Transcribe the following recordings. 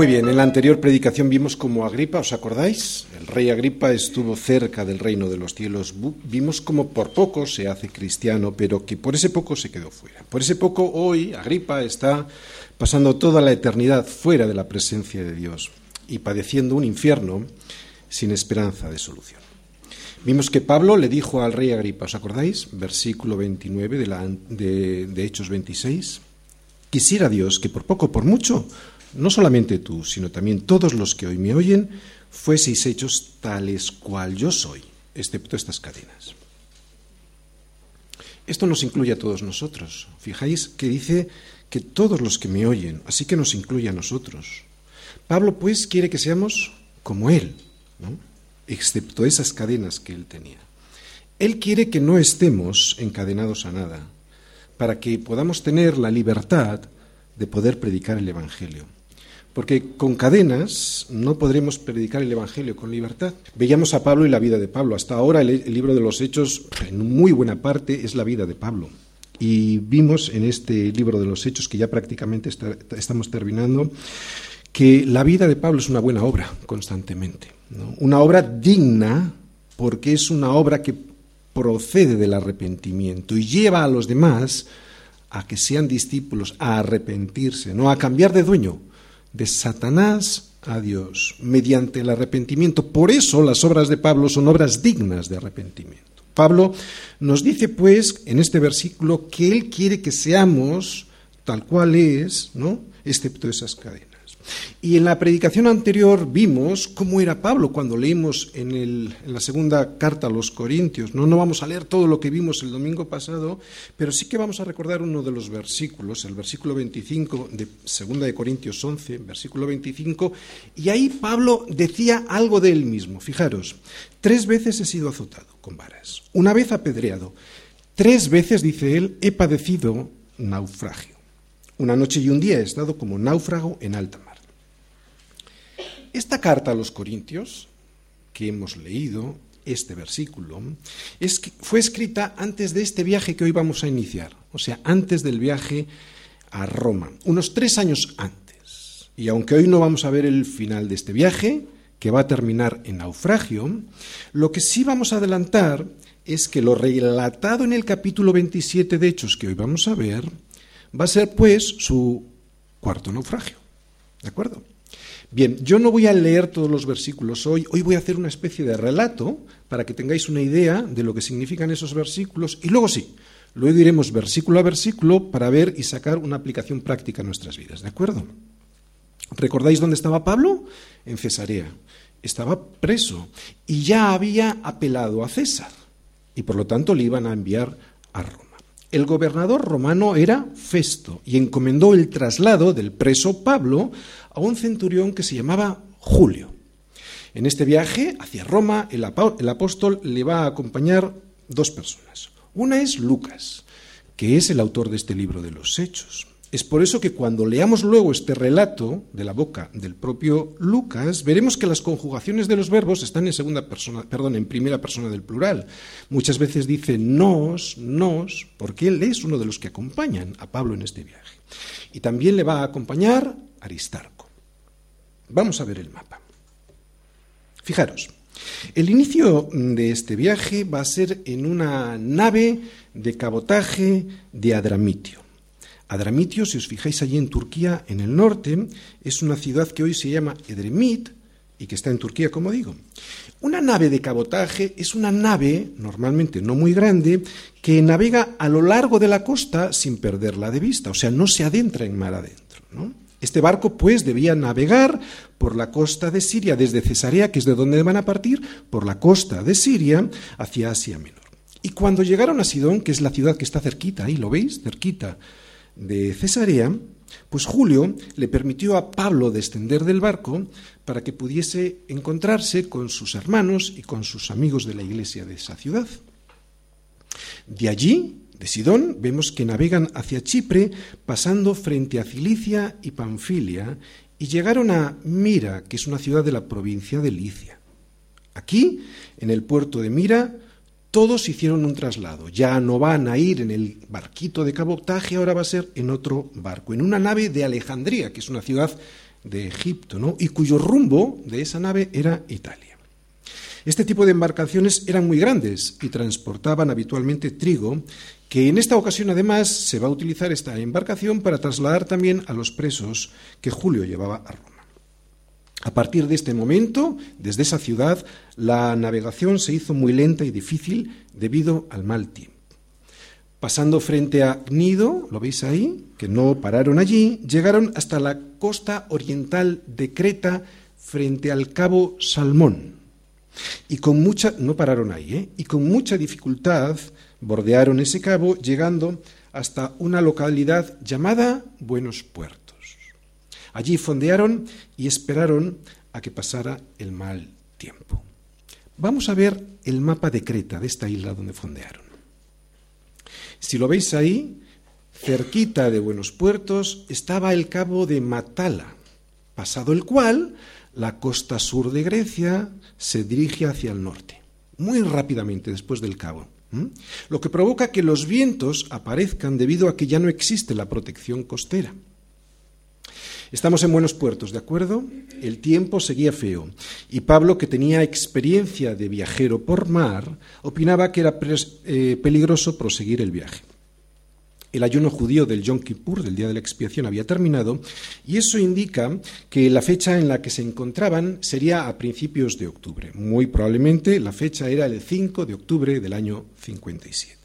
Muy bien, en la anterior predicación vimos cómo Agripa, ¿os acordáis? Rey Agripa estuvo cerca del reino de los cielos. Vimos cómo por poco se hace cristiano, pero que por ese poco se quedó fuera. Por ese poco hoy Agripa está pasando toda la eternidad fuera de la presencia de Dios y padeciendo un infierno sin esperanza de solución. Vimos que Pablo le dijo al rey Agripa, ¿os acordáis? Versículo 29 de, la, de Hechos 26. Quisiera Dios que por poco, por mucho, no solamente tú, sino también todos los que hoy me oyen, fueseis hechos tales cual yo soy, excepto estas cadenas. Esto nos incluye a todos nosotros. Fijáis que dice que todos los que me oyen, así que nos incluye a nosotros. Pablo, pues, quiere que seamos como Él, ¿no? excepto esas cadenas que Él tenía. Él quiere que no estemos encadenados a nada, para que podamos tener la libertad de poder predicar el Evangelio porque con cadenas no podremos predicar el Evangelio con libertad. Veíamos a Pablo y la vida de Pablo. Hasta ahora el, libro de los Hechos, en muy buena parte, es la vida de Pablo. Y vimos en este libro de los Hechos, que ya prácticamente estamos terminando, que la vida de Pablo es una buena obra constantemente. Una obra digna porque es una obra que procede del arrepentimiento y lleva a los demás a que sean discípulos, a arrepentirse, no a cambiar de dueño, de Satanás a Dios mediante el arrepentimiento. Por eso las obras de Pablo son obras dignas de arrepentimiento. Pablo nos dice pues en este versículo que él quiere que seamos tal cual es, ¿no? excepto esas cadenas. Y en la predicación anterior vimos cómo era Pablo cuando leímos en, la segunda carta a los Corintios. ¿no? no vamos a leer todo lo que vimos el domingo pasado, pero sí que vamos a recordar uno de los versículos, el versículo 25 de segunda de Corintios 11, versículo 25, y ahí Pablo decía algo de él mismo. Fijaros, tres veces he sido azotado con varas, una vez apedreado, tres veces, dice él, he padecido naufragio. Una noche y un día he estado como náufrago en alta mar. Esta carta a los Corintios, que hemos leído, este versículo, fue escrita antes de este viaje que hoy vamos a iniciar, o sea, antes del viaje a Roma, unos tres años antes. Y aunque hoy no vamos a ver el final de este viaje, que va a terminar en naufragio, lo que sí vamos a adelantar es que lo relatado en el capítulo 27 de Hechos que hoy vamos a ver, va a ser pues su cuarto naufragio. ¿De acuerdo? Bien, yo no voy a leer todos los versículos hoy, hoy voy a hacer una especie de relato para que tengáis una idea de lo que significan esos versículos y luego sí, luego iremos versículo a versículo para ver y sacar una aplicación práctica en nuestras vidas, ¿de acuerdo? ¿Recordáis dónde estaba Pablo? En Cesarea. Estaba preso y ya había apelado a César y por lo tanto le iban a enviar a Roma. El gobernador romano era Festo y encomendó el traslado del preso Pablo a un centurión que se llamaba Julio. En este viaje hacia Roma, el, apóstol le va a acompañar dos personas. Una es Lucas, que es el autor de este libro de los Hechos. Es por eso que cuando leamos luego este relato de la boca del propio Lucas, veremos que las conjugaciones de los verbos están en segunda persona, perdón, en primera persona del plural. Muchas veces dice nos, nos, porque él es uno de los que acompañan a Pablo en este viaje. Y también le va a acompañar Aristarco. Vamos a ver el mapa. Fijaros, el inicio de este viaje va a ser en una nave de cabotaje de Adramitio. Adramitio, si os fijáis allí en Turquía, en el norte, es una ciudad que hoy se llama Edremit y que está en Turquía, como digo. Una nave de cabotaje es una nave, normalmente no muy grande, que navega a lo largo de la costa sin perderla de vista, o sea, no se adentra en mar adentro. Este barco, pues, debía navegar por la costa de Siria, desde Cesarea, que es de donde van a partir, por la costa de Siria hacia Asia Menor. Y cuando llegaron a Sidón, que es la ciudad que está cerquita, ahí lo veis, cerquita de Cesarea, pues Julio le permitió a Pablo descender del barco para que pudiese encontrarse con sus hermanos y con sus amigos de la iglesia de esa ciudad. De allí, de Sidón, vemos que navegan hacia Chipre, pasando frente a Cilicia y Panfilia, y llegaron a Mira, que es una ciudad de la provincia de Licia. Aquí, en el puerto de Mira, todos hicieron un traslado. Ya no van a ir en el barquito de cabotaje, ahora va a ser en otro barco, en una nave de Alejandría, que es una ciudad de Egipto, ¿no? y cuyo rumbo de esa nave era Italia. Este tipo de embarcaciones eran muy grandes y transportaban habitualmente trigo, que en esta ocasión además se va a utilizar esta embarcación para trasladar también a los presos que Julio llevaba a Roma. A partir de este momento, desde esa ciudad, la navegación se hizo muy lenta y difícil debido al mal tiempo. Pasando frente a Gnido, lo veis ahí, que no pararon allí, llegaron hasta la costa oriental de Creta frente al cabo Salmón. Y con mucha, no pararon ahí, ¿eh? y con mucha dificultad bordearon ese cabo, llegando hasta una localidad llamada Buenos Puertos. Allí fondearon y esperaron a que pasara el mal tiempo. Vamos a ver el mapa de Creta, de esta isla donde fondearon. Si lo veis ahí, cerquita de Buenos Puertos estaba el cabo de Matala, pasado el cual la costa sur de Grecia se dirige hacia el norte, muy rápidamente después del cabo. Lo que provoca que los vientos aparezcan debido a que ya no existe la protección costera. Estamos en buenos puertos, ¿de acuerdo? El tiempo seguía feo y Pablo, que tenía experiencia de viajero por mar, opinaba que era eh, peligroso proseguir el viaje. El ayuno judío del Yom Kippur, del día de la expiación, había terminado y eso indica que la fecha en la que se encontraban sería a principios de octubre. Muy probablemente la fecha era el 5 de octubre del año 57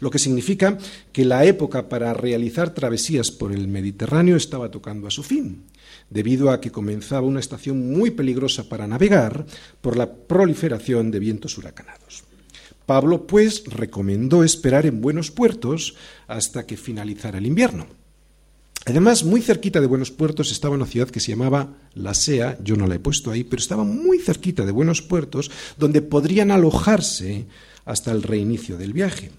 lo que significa que la época para realizar travesías por el Mediterráneo estaba tocando a su fin, debido a que comenzaba una estación muy peligrosa para navegar por la proliferación de vientos huracanados. Pablo, pues, recomendó esperar en buenos puertos hasta que finalizara el invierno. Además, muy cerquita de Buenos Puertos estaba una ciudad que se llamaba La Sea, yo no la he puesto ahí, pero estaba muy cerquita de Buenos Puertos, donde podrían alojarse hasta el reinicio del viaje.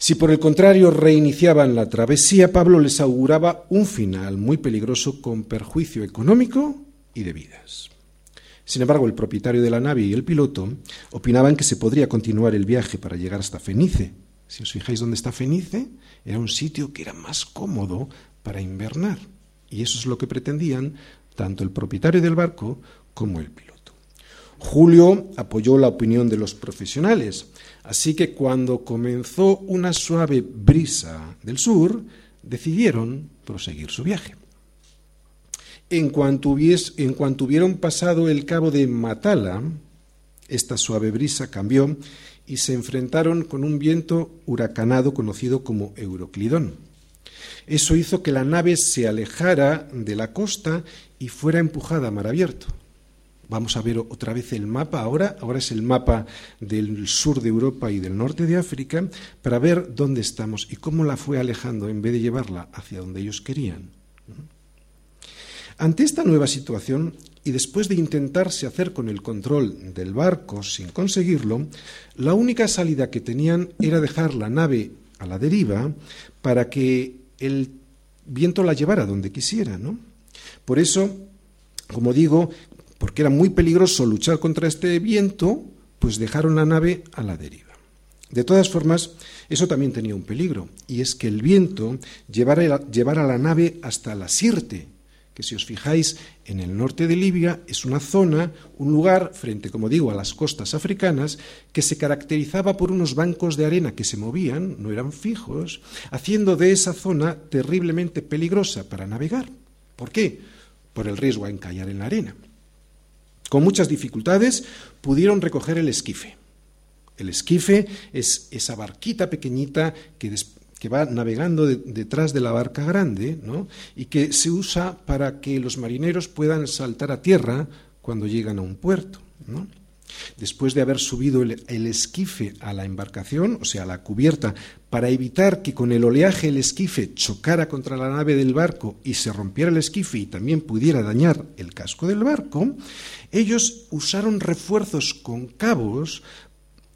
Si por el contrario reiniciaban la travesía, Pablo les auguraba un final muy peligroso con perjuicio económico y de vidas. Sin embargo, el propietario de la nave y el piloto opinaban que se podría continuar el viaje para llegar hasta Fenice. Si os fijáis dónde está Fenice, era un sitio que era más cómodo para invernar. Y eso es lo que pretendían tanto el propietario del barco como el piloto. Julio apoyó la opinión de los profesionales, así que cuando comenzó una suave brisa del sur, decidieron proseguir su viaje. En cuanto, en cuanto hubieron pasado el cabo de Matala, esta suave brisa cambió y se enfrentaron con un viento huracanado conocido como Euroclidón. Eso hizo que la nave se alejara de la costa y fuera empujada a mar abierto. Vamos a ver otra vez el mapa ahora. Ahora es el mapa del sur de Europa y del norte de África para ver dónde estamos y cómo la fue alejando en vez de llevarla hacia donde ellos querían. Ante esta nueva situación, y después de intentarse hacer con el control del barco sin conseguirlo, la única salida que tenían era dejar la nave a la deriva para que el viento la llevara donde quisiera. ¿no? Por eso, como digo, porque era muy peligroso luchar contra este viento, pues dejaron la nave a la deriva. De todas formas, eso también tenía un peligro, y es que el viento llevara, llevara la nave hasta la Sirte, que si os fijáis en el norte de Libia es una zona, un lugar, frente, como digo, a las costas africanas, que se caracterizaba por unos bancos de arena que se movían, no eran fijos, haciendo de esa zona terriblemente peligrosa para navegar. ¿Por qué? Por el riesgo a encallar en la arena. Con muchas dificultades pudieron recoger el esquife. El esquife es esa barquita pequeñita que, va navegando detrás de la barca grande y que se usa para que los marineros puedan saltar a tierra cuando llegan a un puerto. Después de haber subido el, esquife a la embarcación, o sea, a la cubierta, para evitar que con el oleaje el esquife chocara contra la nave del barco y se rompiera el esquife y también pudiera dañar el casco del barco, ellos usaron refuerzos con cabos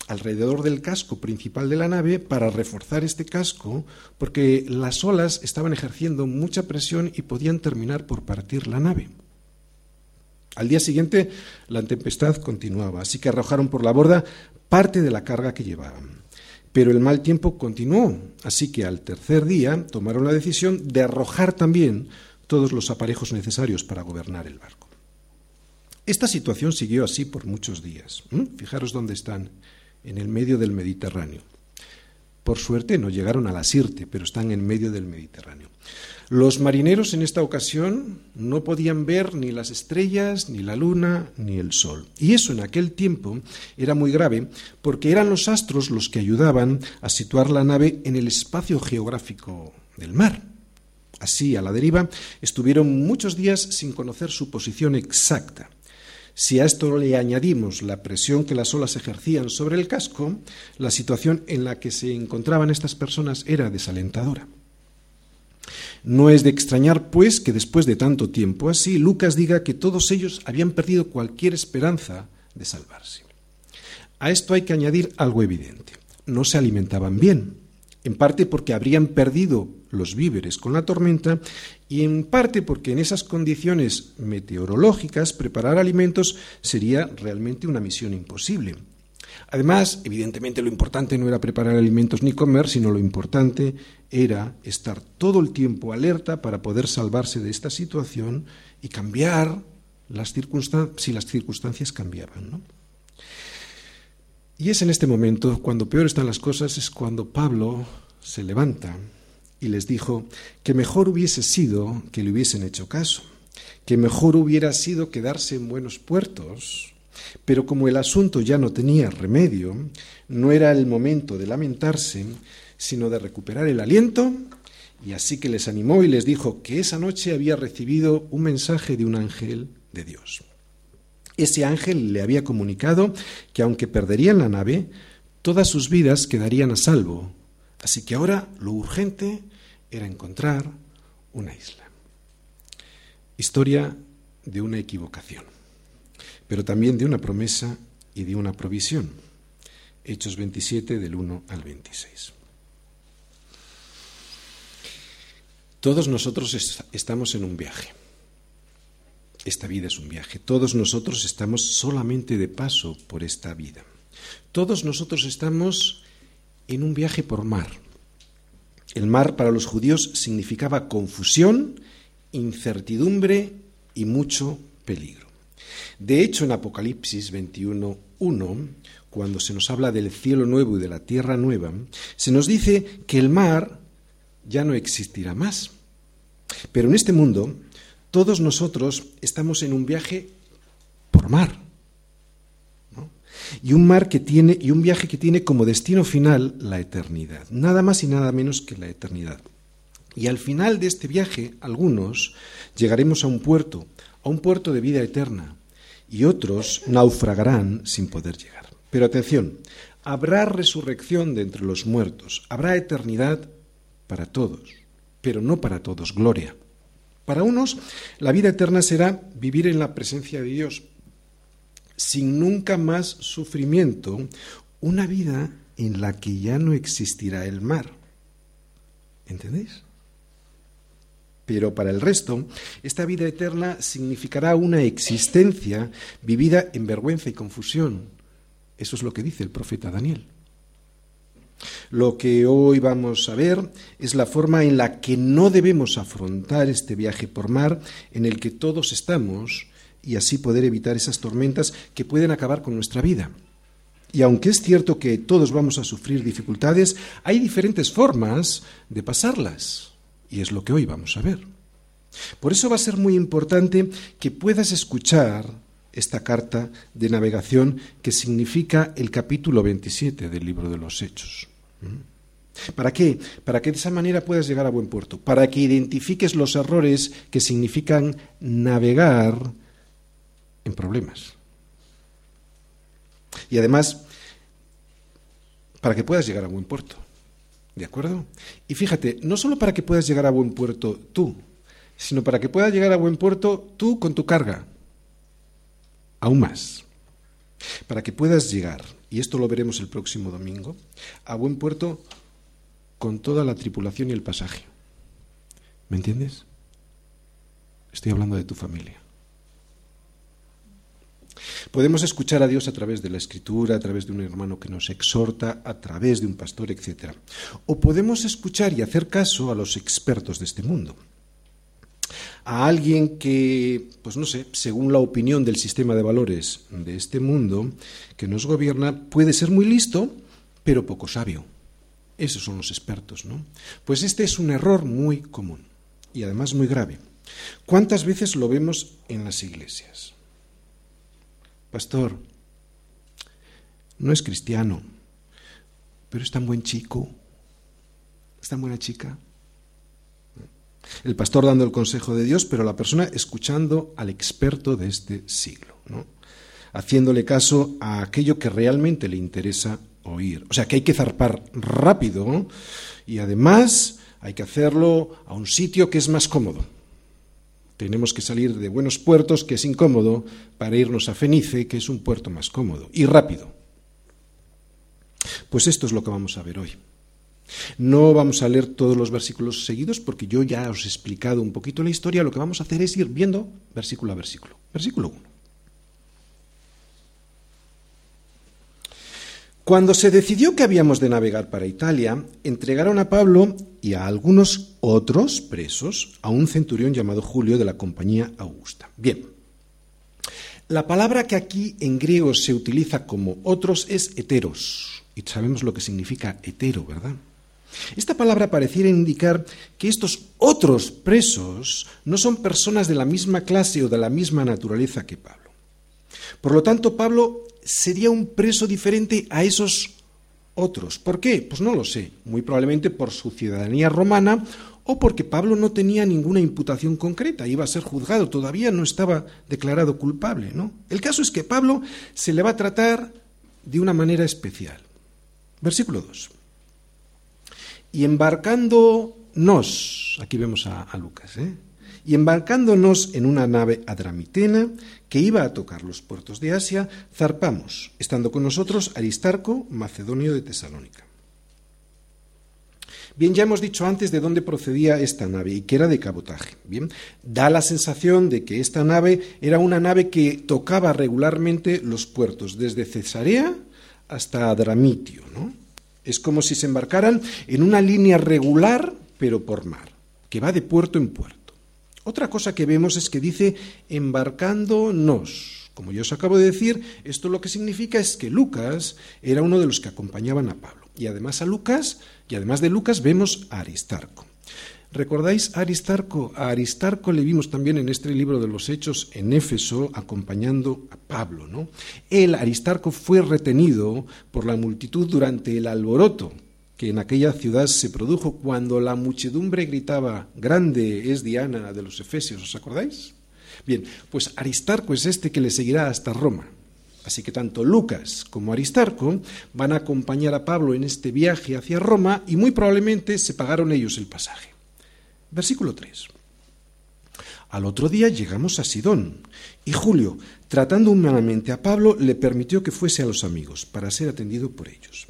alrededor del casco principal de la nave para reforzar este casco, porque las olas estaban ejerciendo mucha presión y podían terminar por partir la nave. Al día siguiente la tempestad continuaba, así que arrojaron por la borda parte de la carga que llevaban. Pero el mal tiempo continuó, así que al tercer día tomaron la decisión de arrojar también todos los aparejos necesarios para gobernar el barco. Esta situación siguió así por muchos días. Fijaros dónde están, en el medio del Mediterráneo. Por suerte no llegaron a la Sirte, pero están en medio del Mediterráneo. Los marineros en esta ocasión no podían ver ni las estrellas, ni la luna, ni el sol. Y eso en aquel tiempo era muy grave porque eran los astros los que ayudaban a situar la nave en el espacio geográfico del mar. Así, a la deriva, estuvieron muchos días sin conocer su posición exacta. Si a esto le añadimos la presión que las olas ejercían sobre el casco, la situación en la que se encontraban estas personas era desalentadora. No es de extrañar, pues, que después de tanto tiempo así, Lucas diga que todos ellos habían perdido cualquier esperanza de salvarse. A esto hay que añadir algo evidente. No se alimentaban bien, en parte porque habrían perdido los víveres con la tormenta y en parte porque en esas condiciones meteorológicas preparar alimentos sería realmente una misión imposible. Además, evidentemente lo importante no era preparar alimentos ni comer, sino lo importante era estar todo el tiempo alerta para poder salvarse de esta situación y cambiar las si las circunstancias cambiaban. Y es en este momento, cuando peor están las cosas, es cuando Pablo se levanta y les dijo que mejor hubiese sido que le hubiesen hecho caso, que mejor hubiera sido quedarse en buenos puertos, pero como el asunto ya no tenía remedio, no era el momento de lamentarse, sino de recuperar el aliento, y así que les animó y les dijo que esa noche había recibido un mensaje de un ángel de Dios. Ese ángel le había comunicado que aunque perderían la nave, todas sus vidas quedarían a salvo Así que ahora lo urgente era encontrar una isla. Historia de una equivocación, pero también de una promesa y de una provisión. Hechos 27 del 1 al 26. Todos nosotros estamos en un viaje. Esta vida es un viaje. Todos nosotros estamos solamente de paso por esta vida. Todos nosotros estamos en un viaje por mar. El mar para los judíos significaba confusión, incertidumbre y mucho peligro. De hecho, en Apocalipsis 21.1, cuando se nos habla del cielo nuevo y de la tierra nueva, se nos dice que el mar ya no existirá más. Pero en este mundo, todos nosotros estamos en un viaje por mar y un mar que tiene y un viaje que tiene como destino final la eternidad, nada más y nada menos que la eternidad. Y al final de este viaje, algunos llegaremos a un puerto, a un puerto de vida eterna, y otros naufragarán sin poder llegar. Pero atención, habrá resurrección de entre los muertos, habrá eternidad para todos, pero no para todos, gloria. Para unos, la vida eterna será vivir en la presencia de Dios, sin nunca más sufrimiento, una vida en la que ya no existirá el mar. ¿Entendéis? Pero para el resto, esta vida eterna significará una existencia vivida en vergüenza y confusión. Eso es lo que dice el profeta Daniel. Lo que hoy vamos a ver es la forma en la que no debemos afrontar este viaje por mar en el que todos estamos y así poder evitar esas tormentas que pueden acabar con nuestra vida. Y aunque es cierto que todos vamos a sufrir dificultades, hay diferentes formas de pasarlas. Y es lo que hoy vamos a ver. Por eso va a ser muy importante que puedas escuchar esta carta de navegación que significa el capítulo 27 del libro de los Hechos. ¿Mm? ¿Para qué? Para que de esa manera puedas llegar a buen puerto, para que identifiques los errores que significan navegar en problemas. Y además, para que puedas llegar a buen puerto. ¿De acuerdo? Y fíjate, no solo para que puedas llegar a buen puerto tú, sino para que puedas llegar a buen puerto tú con tu carga. Aún más. Para que puedas llegar y esto lo veremos el próximo domingo, a buen puerto con toda la tripulación y el pasaje. ¿Me entiendes? Estoy hablando de tu familia. Podemos escuchar a Dios a través de la escritura, a través de un hermano que nos exhorta, a través de un pastor, etc. O podemos escuchar y hacer caso a los expertos de este mundo. A alguien que, pues no sé, según la opinión del sistema de valores de este mundo que nos gobierna, puede ser muy listo, pero poco sabio. Esos son los expertos, ¿no? Pues este es un error muy común y además muy grave. ¿Cuántas veces lo vemos en las iglesias? Pastor, no es cristiano, pero es tan buen chico, es tan buena chica. El pastor dando el consejo de Dios, pero la persona escuchando al experto de este siglo, haciéndole caso a aquello que realmente le interesa oír. O sea que hay que zarpar rápido y además hay que hacerlo a un sitio que es más cómodo. Tenemos que salir de buenos puertos, que es incómodo, para irnos a Fenice, que es un puerto más cómodo y rápido. Pues esto es lo que vamos a ver hoy. No vamos a leer todos los versículos seguidos porque yo ya os he explicado un poquito la historia. Lo que vamos a hacer es ir viendo versículo a versículo. Versículo 1. Cuando se decidió que habíamos de navegar para Italia, entregaron a Pablo y a algunos otros presos a un centurión llamado Julio de la compañía Augusta. Bien, la palabra que aquí en griego se utiliza como otros es heteros, y sabemos lo que significa hetero, ¿verdad? Esta palabra pareciera indicar que estos otros presos no son personas de la misma clase o de la misma naturaleza que Pablo. Por lo tanto, Pablo sería un preso diferente a esos otros. ¿Por qué? Pues no lo sé. Muy probablemente por su ciudadanía romana o porque Pablo no tenía ninguna imputación concreta, iba a ser juzgado, todavía no estaba declarado culpable, ¿no? El caso es que Pablo se le va a tratar de una manera especial. Versículo 2. Y embarcándonos, aquí vemos a, a Lucas, ¿eh? Y embarcándonos en una nave adramitena que iba a tocar los puertos de Asia, zarpamos, estando con nosotros Aristarco, macedonio de Tesalónica. Bien, ya hemos dicho antes de dónde procedía esta nave y que era de cabotaje. Bien, da la sensación de que esta nave era una nave que tocaba regularmente los puertos, desde Cesarea hasta Adramitio, ¿no? Es como si se embarcaran en una línea regular, pero por mar, que va de puerto en puerto. Otra cosa que vemos es que dice embarcándonos. Como yo os acabo de decir, esto lo que significa es que Lucas era uno de los que acompañaban a Pablo. Y además a Lucas, y además de Lucas, vemos a Aristarco. ¿Recordáis a Aristarco? A Aristarco le vimos también en este libro de los Hechos en Éfeso acompañando a Pablo, ¿no? Él, Aristarco, fue retenido por la multitud durante el alboroto que en aquella ciudad se produjo cuando la muchedumbre gritaba, Grande es Diana de los Efesios, ¿os acordáis? Bien, pues Aristarco es este que le seguirá hasta Roma. Así que tanto Lucas como Aristarco van a acompañar a Pablo en este viaje hacia Roma y muy probablemente se pagaron ellos el pasaje. Versículo 3. Al otro día llegamos a Sidón y Julio, tratando humanamente a Pablo, le permitió que fuese a los amigos para ser atendido por ellos.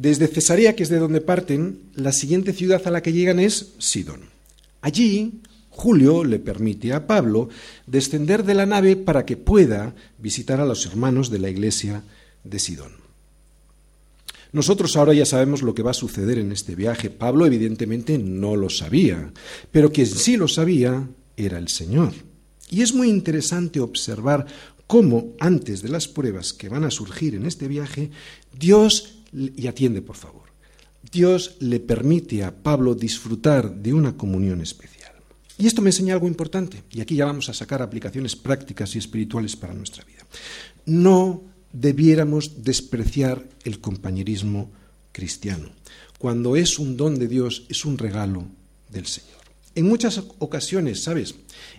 Desde Cesarea, que es de donde parten, la siguiente ciudad a la que llegan es Sidón. Allí, Julio le permite a Pablo descender de la nave para que pueda visitar a los hermanos de la iglesia de Sidón. Nosotros ahora ya sabemos lo que va a suceder en este viaje. Pablo evidentemente no lo sabía, pero quien sí lo sabía era el Señor. Y es muy interesante observar cómo antes de las pruebas que van a surgir en este viaje, Dios y atiende por favor. Dios le permite a Pablo disfrutar de una comunión especial. Y esto me enseña algo importante, y aquí ya vamos a sacar aplicaciones prácticas y espirituales para nuestra vida. No debiéramos despreciar el compañerismo cristiano. Cuando es un don de Dios, es un regalo del Señor. En muchas ocasiones, ¿sabes?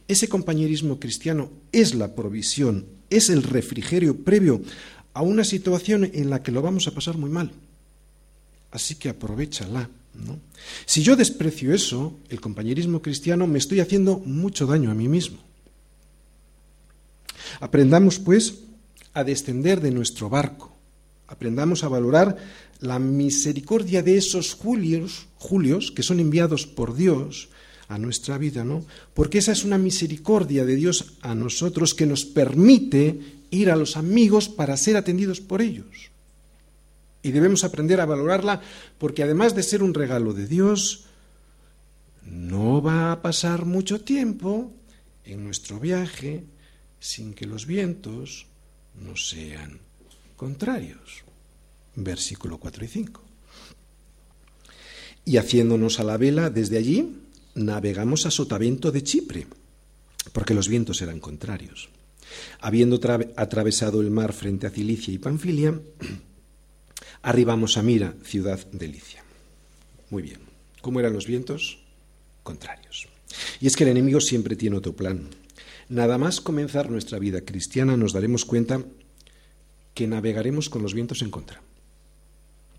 Ese compañerismo cristiano es la provisión, es el refrigerio previo a una situación en la que lo vamos a pasar muy mal. Así que aprovechala. ¿no? Si yo desprecio eso, el compañerismo cristiano, me estoy haciendo mucho daño a mí mismo. Aprendamos, pues, a descender de nuestro barco. Aprendamos a valorar la misericordia de esos Julios, Julios que son enviados por Dios a nuestra vida, ¿no? Porque esa es una misericordia de Dios a nosotros que nos permite ir a los amigos para ser atendidos por ellos. Y debemos aprender a valorarla porque además de ser un regalo de Dios, no va a pasar mucho tiempo en nuestro viaje sin que los vientos no sean contrarios. Versículo 4 y 5. Y haciéndonos a la vela desde allí, navegamos a Sotavento de Chipre, porque los vientos eran contrarios. Habiendo atravesado el mar frente a Cilicia y Panfilia, arribamos a Mira, ciudad de Licia. Muy bien. ¿Cómo eran los vientos? Contrarios. Y es que el enemigo siempre tiene otro plan. Nada más comenzar nuestra vida cristiana nos daremos cuenta que navegaremos con los vientos en contra.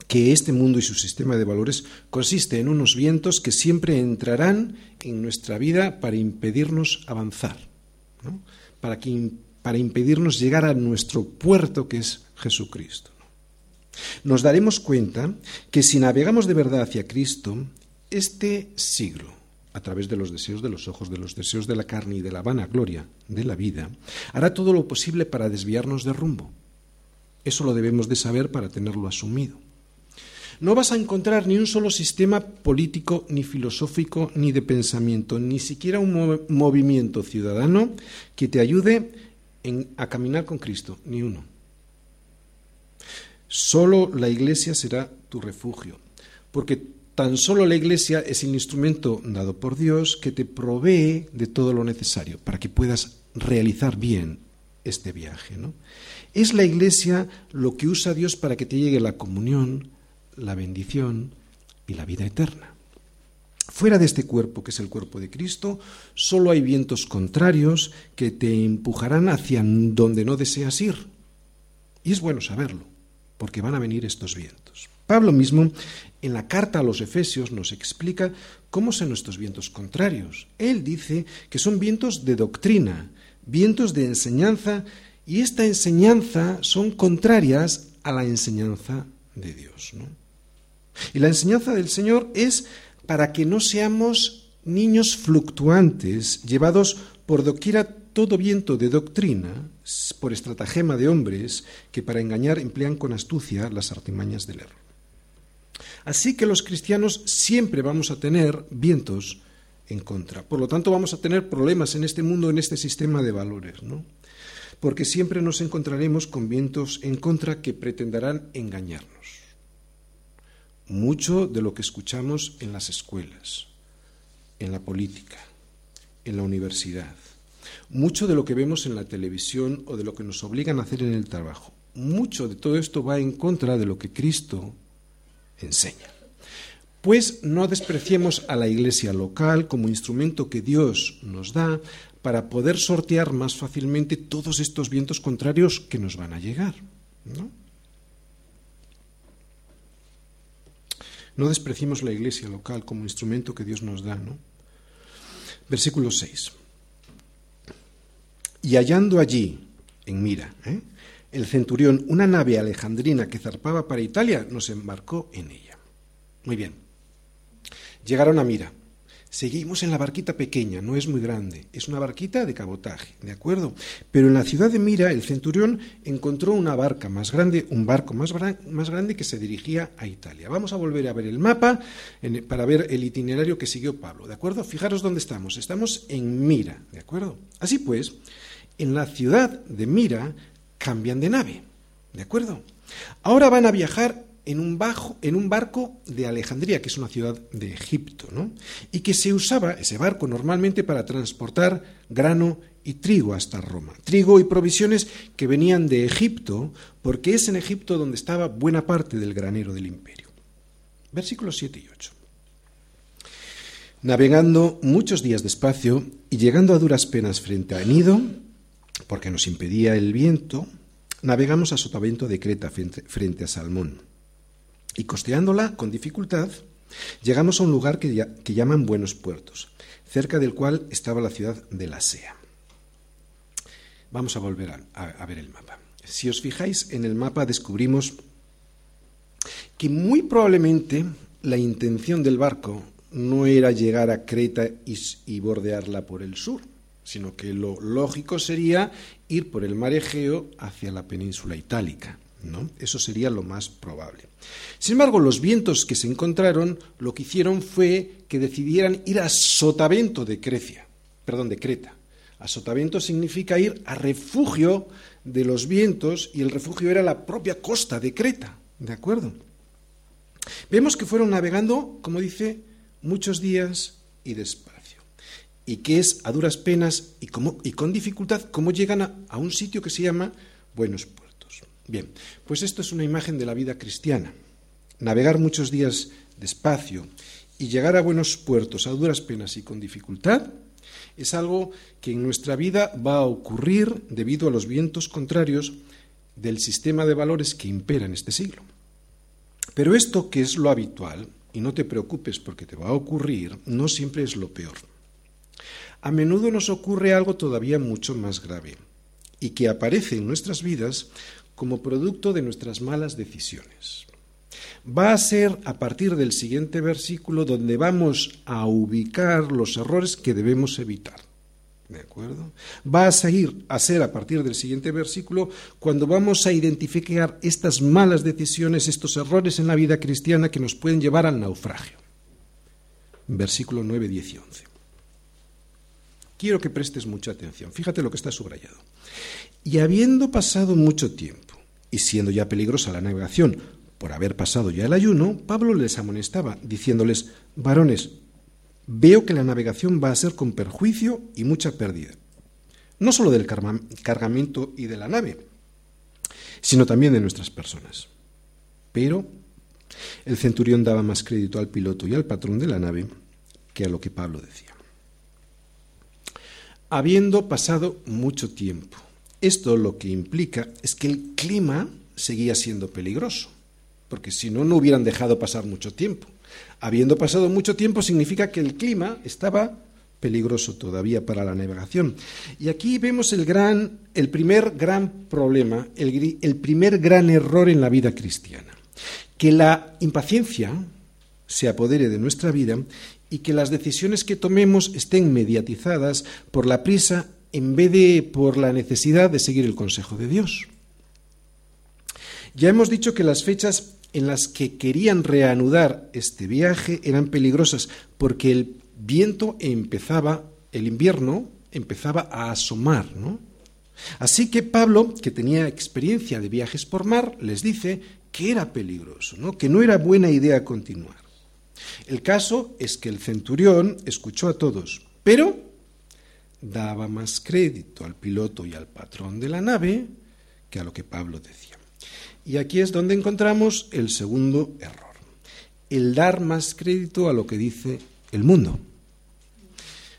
Que este mundo y su sistema de valores consiste en unos vientos que siempre entrarán en nuestra vida para impedirnos avanzar, para, para impedirnos llegar a nuestro puerto que es Jesucristo. Nos daremos cuenta que si navegamos de verdad hacia Cristo, este siglo, a través de los deseos de los ojos, de los deseos de la carne y de la vanagloria de la vida, hará todo lo posible para desviarnos de rumbo. Eso lo debemos de saber para tenerlo asumido. No vas a encontrar ni un solo sistema político, ni filosófico, ni de pensamiento, ni siquiera un movimiento ciudadano que te ayude a caminar con Cristo, ni uno. Solo la Iglesia será tu refugio, porque Tan solo la Iglesia es el instrumento dado por Dios que te provee de todo lo necesario para que puedas realizar bien este viaje. ¿no? Es la Iglesia lo que usa Dios para que te llegue la comunión, la bendición y la vida eterna. Fuera de este cuerpo, que es el cuerpo de Cristo, solo hay vientos contrarios que te empujarán hacia donde no deseas ir. Y es bueno saberlo, porque van a venir estos vientos. Pablo mismo en la carta a los Efesios nos explica cómo son estos vientos contrarios. Él dice que son vientos de doctrina, vientos de enseñanza, y esta enseñanza son contrarias a la enseñanza de Dios. Y la enseñanza del Señor es para que no seamos niños fluctuantes, llevados por doquiera todo viento de doctrina, por estratagema de hombres que para engañar emplean con astucia las artimañas del error. Así que los cristianos siempre vamos a tener vientos en contra. Por lo tanto, vamos a tener problemas en este mundo, en este sistema de valores, ¿no? Porque siempre nos encontraremos con vientos en contra que pretenderán engañarnos. Mucho de lo que escuchamos en las escuelas, en la política, en la universidad, mucho de lo que vemos en la televisión o de lo que nos obligan a hacer en el trabajo, mucho de todo esto va en contra de lo que Cristo enseña. Pues no despreciemos a la iglesia local como instrumento que Dios nos da para poder sortear más fácilmente todos estos vientos contrarios que nos van a llegar. ¿no? No despreciemos la iglesia local como instrumento que Dios nos da. ¿no? Versículo 6. Y hallando allí, en mira, ¿eh? el centurión una nave alejandrina que zarpaba para Italia, nos embarcó en ella. Muy bien. Llegaron a Mira. Seguimos en la barquita pequeña, no es muy grande, es una barquita de cabotaje, ¿de acuerdo? Pero en la ciudad de Mira el centurión encontró una barca más grande, un barco más, grande que se dirigía a Italia. Vamos a volver a ver el mapa para ver el itinerario que siguió Pablo, ¿de acuerdo? Fijaros dónde estamos, estamos en Mira, ¿de acuerdo? Así pues, en la ciudad de Mira cambian de nave, ¿de acuerdo? Ahora van a viajar en un, bajo, en un barco de Alejandría, que es una ciudad de Egipto, ¿no? y que se usaba ese barco normalmente para transportar grano y trigo hasta Roma. Trigo y provisiones que venían de Egipto, porque es en Egipto donde estaba buena parte del granero del imperio. Versículos 7 y 8. Navegando muchos días despacio y llegando a duras penas frente a Enido, porque nos impedía el viento, navegamos a Sotavento de Creta frente a Salmón. Y costeándola con dificultad, llegamos a un lugar que, llaman Buenos Puertos, cerca del cual estaba la ciudad de la Sea. Vamos a volver a, ver el mapa. si os fijáis en el mapa descubrimos que muy probablemente la intención del barco no era llegar a Creta y, bordearla por el sur, sino que lo lógico sería ir por el mar Egeo hacia la península itálica. ¿No? Eso sería lo más probable. Sin embargo, los vientos que se encontraron lo que hicieron fue que decidieran ir a Sotavento de Crecia, perdón, de Creta. A Sotavento significa ir a refugio de los vientos y el refugio era la propia costa de Creta, ¿de acuerdo? Vemos que fueron navegando, como dice, muchos días y despacio. Y que es a duras penas y, con dificultad cómo llegan a, un sitio que se llama Buenos. Bien, pues esto es una imagen de la vida cristiana. Navegar muchos días despacio y llegar a buenos puertos a duras penas y con dificultad es algo que en nuestra vida va a ocurrir debido a los vientos contrarios del sistema de valores que impera en este siglo. Pero esto que es lo habitual, y no te preocupes porque te va a ocurrir, no siempre es lo peor. A menudo nos ocurre algo todavía mucho más grave y que aparece en nuestras vidas como producto de nuestras malas decisiones. Va a ser a partir del siguiente versículo donde vamos a ubicar los errores que debemos evitar. ¿De acuerdo? Va a seguir a ser a partir del siguiente versículo cuando vamos a identificar estas malas decisiones, estos errores en la vida cristiana que nos pueden llevar al naufragio. Versículo 9, 10 y 11. Quiero que prestes mucha atención. Fíjate lo que está subrayado. Y habiendo pasado mucho tiempo, y siendo ya peligrosa la navegación por haber pasado ya el ayuno, Pablo les amonestaba, diciéndoles, varones, veo que la navegación va a ser con perjuicio y mucha pérdida. No solo del cargamento y de la nave, sino también de nuestras personas. Pero el centurión daba más crédito al piloto y al patrón de la nave que a lo que Pablo decía. Habiendo pasado mucho tiempo, esto lo que implica es que el clima seguía siendo peligroso, porque si no, no hubieran dejado pasar mucho tiempo. Habiendo pasado mucho tiempo significa que el clima estaba peligroso todavía para la navegación. Y aquí vemos el, gran, el primer gran problema, el, el primer gran error en la vida cristiana, que la impaciencia se apodere de nuestra vida y que las decisiones que tomemos estén mediatizadas por la prisa en vez de por la necesidad de seguir el consejo de Dios. Ya hemos dicho que las fechas en las que querían reanudar este viaje eran peligrosas porque el viento empezaba, el invierno empezaba a asomar, ¿no? Así que Pablo, que tenía experiencia de viajes por mar, les dice que era peligroso, ¿no? que no era buena idea continuar. El caso es que el centurión escuchó a todos, pero daba más crédito al piloto y al patrón de la nave que a lo que Pablo decía. Y aquí es donde encontramos el segundo error, el dar más crédito a lo que dice el mundo.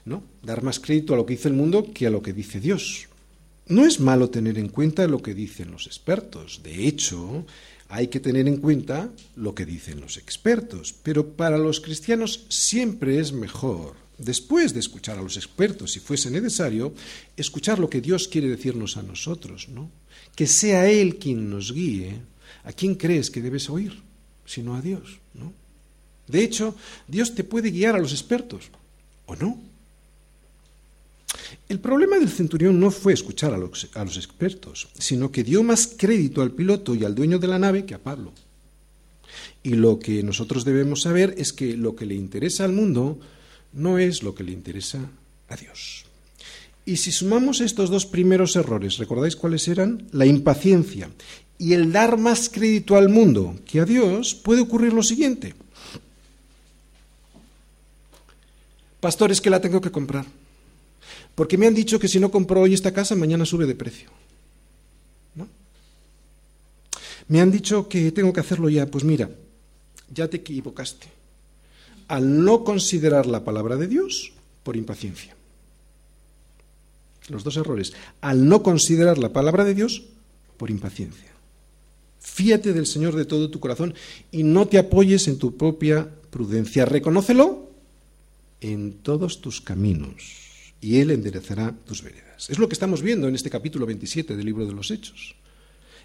¿No? Dar más crédito a lo que dice el mundo que a lo que dice Dios. No es malo tener en cuenta lo que dicen los expertos. De hecho, hay que tener en cuenta lo que dicen los expertos. Pero para los cristianos siempre es mejor, después de escuchar a los expertos, si fuese necesario, escuchar lo que Dios quiere decirnos a nosotros, ¿no? que sea Él quien nos guíe, ¿a quién crees que debes oír? Sino a Dios, ¿no? De hecho, Dios te puede guiar a los expertos, ¿o no? El problema del centurión no fue escuchar a los, a los, expertos, sino que dio más crédito al piloto y al dueño de la nave que a Pablo. Y lo que nosotros debemos saber es que lo que le interesa al mundo no es lo que le interesa a Dios. Y si sumamos estos dos primeros errores, ¿recordáis cuáles eran? La impaciencia y el dar más crédito al mundo que a Dios, puede ocurrir lo siguiente. Pastor, es que la tengo que comprar. Porque me han dicho que si no compro hoy esta casa, mañana sube de precio. ¿No? Me han dicho que tengo que hacerlo ya. Pues mira, ya te equivocaste. Al no considerar la palabra de Dios por impaciencia los dos errores, al no considerar la palabra de Dios por impaciencia. Fíate del Señor de todo tu corazón y no te apoyes en tu propia prudencia. Reconócelo en todos tus caminos y Él enderezará tus veredas. Es lo que estamos viendo en este capítulo 27 del libro de los Hechos.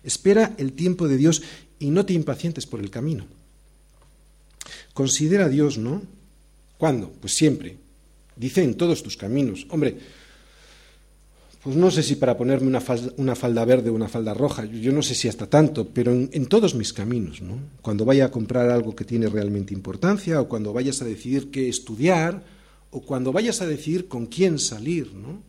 Espera el tiempo de Dios y no te impacientes por el camino. Considera a Dios, ¿no? ¿Cuándo? Pues siempre. Dice en todos tus caminos. Hombre, pues no sé si para ponerme una falda, verde o una falda roja, yo no sé si hasta tanto, pero en, todos mis caminos, ¿no? Cuando vaya a comprar algo que tiene realmente importancia, o cuando vayas a decidir qué estudiar, o cuando vayas a decidir con quién salir, ¿no?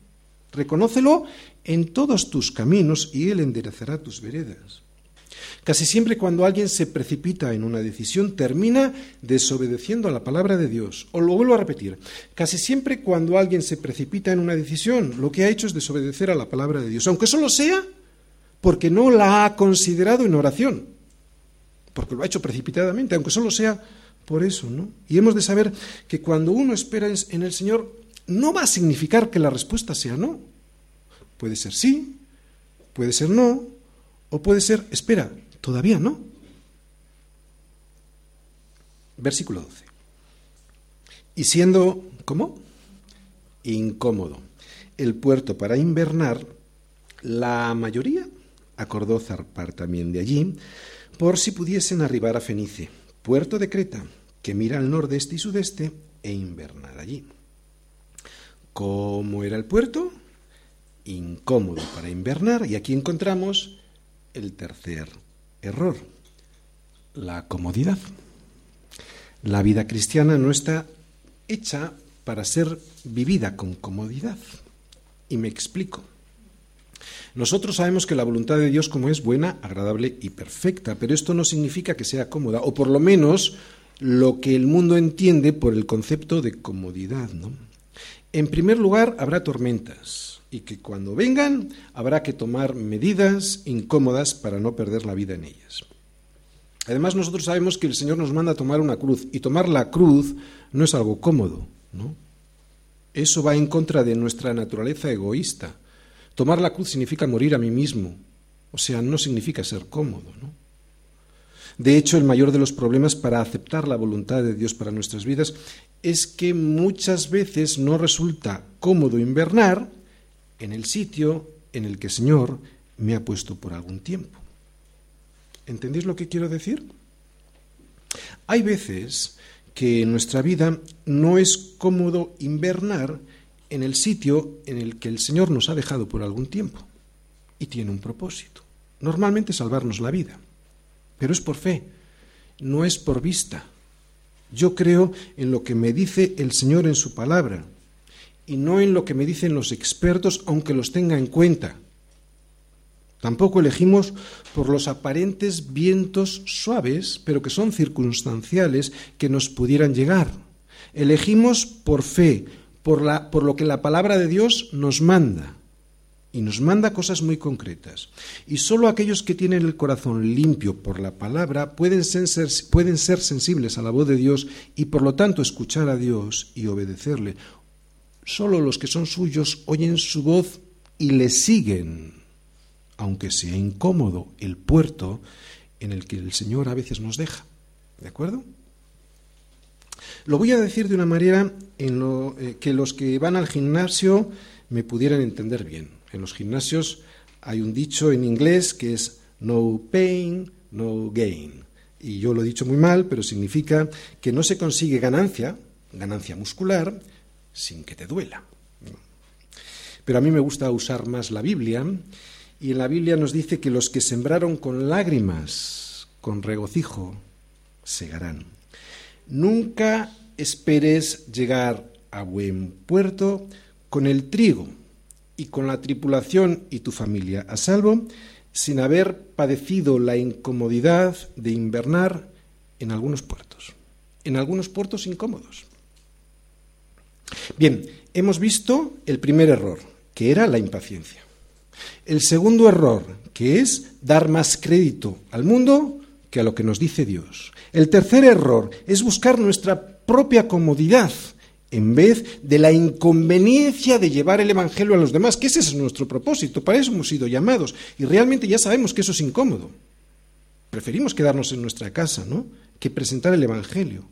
Reconócelo en todos tus caminos y Él enderezará tus veredas. Casi siempre cuando alguien se precipita en una decisión termina desobedeciendo a la palabra de Dios. O lo vuelvo a repetir, casi siempre cuando alguien se precipita en una decisión lo que ha hecho es desobedecer a la palabra de Dios, aunque solo sea porque no la ha considerado en oración, porque lo ha hecho precipitadamente, aunque solo sea por eso, ¿no? Y hemos de saber que cuando uno espera en el Señor no va a significar que la respuesta sea no. Puede ser sí, puede ser no, o puede ser, espera, todavía no. Versículo 12. Y siendo, ¿cómo? Incómodo. El puerto para invernar, la mayoría acordó zarpar también de allí, por si pudiesen arribar a Fenice, puerto de Creta, que mira al nordeste y sudeste, e invernar allí. ¿Cómo era el puerto? Incómodo para invernar, y aquí encontramos el tercer error, la comodidad. La vida cristiana no está hecha para ser vivida con comodidad. Y me explico. Nosotros sabemos que la voluntad de Dios como es buena, agradable y perfecta, pero esto no significa que sea cómoda, o por lo menos lo que el mundo entiende por el concepto de comodidad. ¿no? En primer lugar, habrá tormentas y que cuando vengan habrá que tomar medidas incómodas para no perder la vida en ellas. Además, nosotros sabemos que el Señor nos manda a tomar una cruz y tomar la cruz no es algo cómodo, ¿no? Eso va en contra de nuestra naturaleza egoísta. Tomar la cruz significa morir a mí mismo, o sea, no significa ser cómodo, ¿no? De hecho, el mayor de los problemas para aceptar la voluntad de Dios para nuestras vidas es que muchas veces no resulta cómodo invernar en el sitio en el que el Señor me ha puesto por algún tiempo. ¿Entendéis lo que quiero decir? Hay veces que en nuestra vida no es cómodo invernar en el sitio en el que el Señor nos ha dejado por algún tiempo y tiene un propósito. Normalmente salvarnos la vida, pero es por fe, no es por vista. Yo creo en lo que me dice el Señor en su palabra y no en lo que me dicen los expertos, aunque los tenga en cuenta. Tampoco elegimos por los aparentes vientos suaves, pero que son circunstanciales, que nos pudieran llegar. Elegimos por fe, por, lo que la palabra de Dios nos manda. Y nos manda cosas muy concretas. Y solo aquellos que tienen el corazón limpio por la palabra pueden ser, sensibles a la voz de Dios y por lo tanto escuchar a Dios y obedecerle. Solo los que son suyos oyen su voz y le siguen, aunque sea incómodo el puerto en el que el Señor a veces nos deja. ¿De acuerdo? Lo voy a decir de una manera en lo, eh, que los que van al gimnasio me pudieran entender bien. En los gimnasios hay un dicho en inglés que es no pain, no gain. Y yo lo he dicho muy mal, pero significa que no se consigue ganancia, ganancia muscular, sin que te duela. Pero a mí me gusta usar más la Biblia y en la Biblia nos dice que los que sembraron con lágrimas, con regocijo, segarán. Nunca esperes llegar a buen puerto con el trigo y con la tripulación y tu familia a salvo sin haber padecido la incomodidad de invernar en algunos puertos, en algunos puertos incómodos. Bien, hemos visto el primer error, que era la impaciencia. El segundo error, que es dar más crédito al mundo que a lo que nos dice Dios. El tercer error es buscar nuestra propia comodidad en vez de la inconveniencia de llevar el Evangelio a los demás, que ese es nuestro propósito, para eso hemos sido llamados, y realmente ya sabemos que eso es incómodo. Preferimos quedarnos en nuestra casa, ¿no?, que presentar el Evangelio.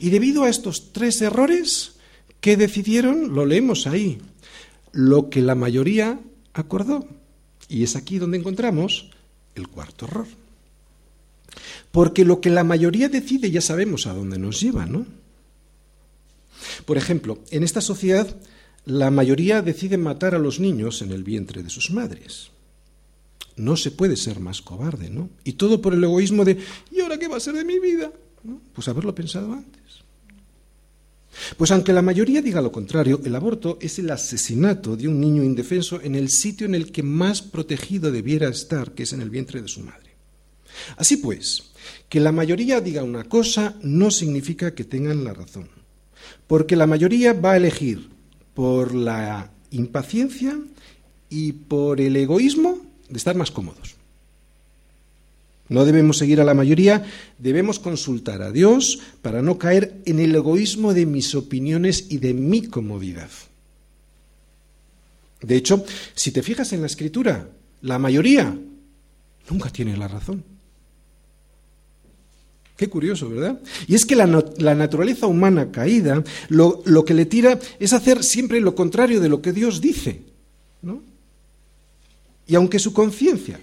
Y debido a estos tres errores, ¿qué decidieron? Lo leemos ahí. Lo que la mayoría acordó. Y es aquí donde encontramos el cuarto error. Porque lo que la mayoría decide ya sabemos a dónde nos lleva, ¿no? Por ejemplo, en esta sociedad la mayoría decide matar a los niños en el vientre de sus madres. No se puede ser más cobarde, ¿no? Y todo por el egoísmo de ¿y ahora qué va a ser de mi vida? Pues haberlo pensado antes. Pues aunque la mayoría diga lo contrario, el aborto es el asesinato de un niño indefenso en el sitio en el que más protegido debiera estar, que es en el vientre de su madre. Así pues, que la mayoría diga una cosa no significa que tengan la razón, porque la mayoría va a elegir por la impaciencia y por el egoísmo de estar más cómodos. No debemos seguir a la mayoría, debemos consultar a Dios para no caer en el egoísmo de mis opiniones y de mi comodidad. De hecho, si te fijas en la escritura, la mayoría nunca tiene la razón. Qué curioso, ¿verdad? Y es que la, naturaleza humana caída lo, lo, que le tira es hacer siempre lo contrario de lo que Dios dice. ¿no? Y aunque su conciencia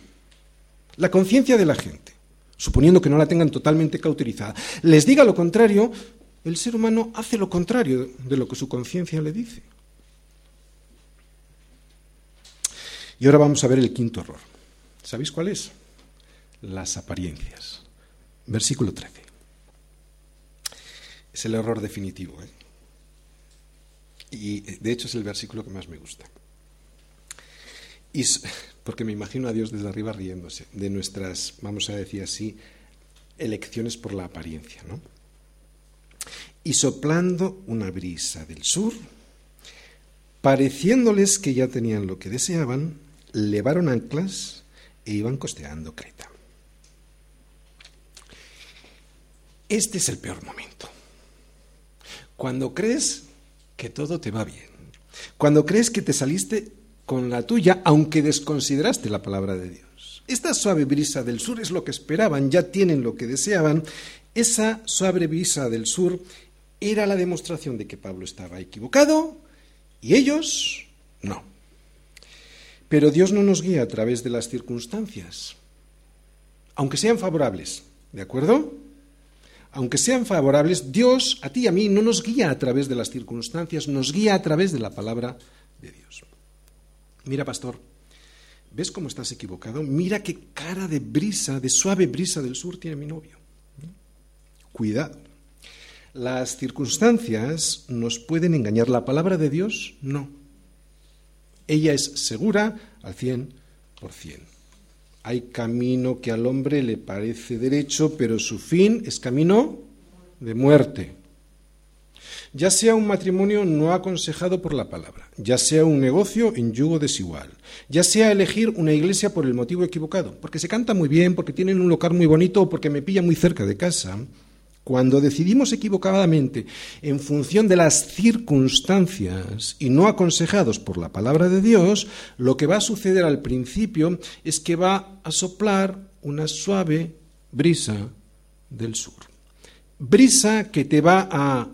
la conciencia de la gente, suponiendo que no la tengan totalmente cauterizada, les diga lo contrario, el ser humano hace lo contrario de lo que su conciencia le dice. Y ahora vamos a ver el quinto error. ¿Sabéis cuál es? Las apariencias. Versículo 13. Es el error definitivo. ¿eh? Y de hecho es el versículo que más me gusta. Y porque me imagino a Dios desde arriba riéndose de nuestras, vamos a decir así, elecciones por la apariencia, ¿no? Y soplando una brisa del sur, pareciéndoles que ya tenían lo que deseaban, levaron anclas e iban costeando Creta. Este es el peor momento. Cuando crees que todo te va bien, cuando crees que te saliste con la tuya, aunque desconsideraste la palabra de Dios. Esta suave brisa del sur es lo que esperaban, ya tienen lo que deseaban. Esa suave brisa del sur era la demostración de que Pablo estaba equivocado y ellos no. Pero Dios no nos guía a través de las circunstancias, aunque sean favorables, ¿de acuerdo? Aunque sean favorables, Dios a ti y a mí no nos guía a través de las circunstancias, nos guía a través de la palabra de Dios. Mira, pastor, ¿ves cómo estás equivocado? Mira qué cara de brisa, de suave brisa del sur tiene mi novio. Cuidado. Las circunstancias nos pueden engañar. La palabra de Dios, no. Ella es segura al cien por cien. Hay camino que al hombre le parece derecho, pero su fin es camino de muerte. Ya sea un matrimonio no aconsejado por la palabra, ya sea un negocio en yugo desigual, ya sea elegir una iglesia por el motivo equivocado, porque se canta muy bien, porque tienen un local muy bonito o porque me pilla muy cerca de casa, cuando decidimos equivocadamente en función de las circunstancias y no aconsejados por la palabra de Dios, lo que va a suceder al principio es que va a soplar una suave brisa del sur. Brisa que te va a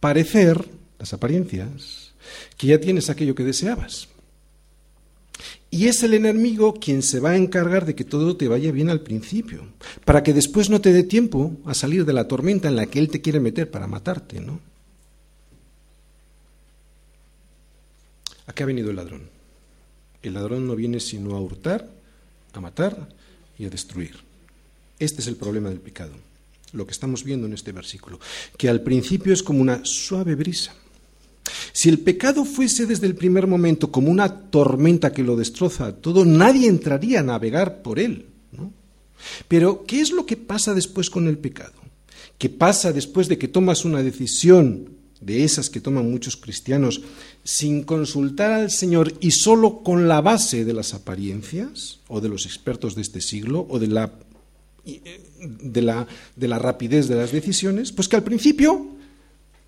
parecer, las apariencias, que ya tienes aquello que deseabas. Y es el enemigo quien se va a encargar de que todo te vaya bien al principio, para que después no te dé tiempo a salir de la tormenta en la que él te quiere meter para matarte, ¿no? ¿A qué ha venido el ladrón? El ladrón no viene sino a hurtar, a matar y a destruir. Este es el problema del pecado lo que estamos viendo en este versículo, que al principio es como una suave brisa. Si el pecado fuese desde el primer momento como una tormenta que lo destroza todo, nadie entraría a navegar por él. Pero, ¿qué es lo que pasa después con el pecado? ¿Qué pasa después de que tomas una decisión de esas que toman muchos cristianos sin consultar al Señor y solo con la base de las apariencias o de los expertos de este siglo o de la eh, de la, de la rapidez de las decisiones, pues que al principio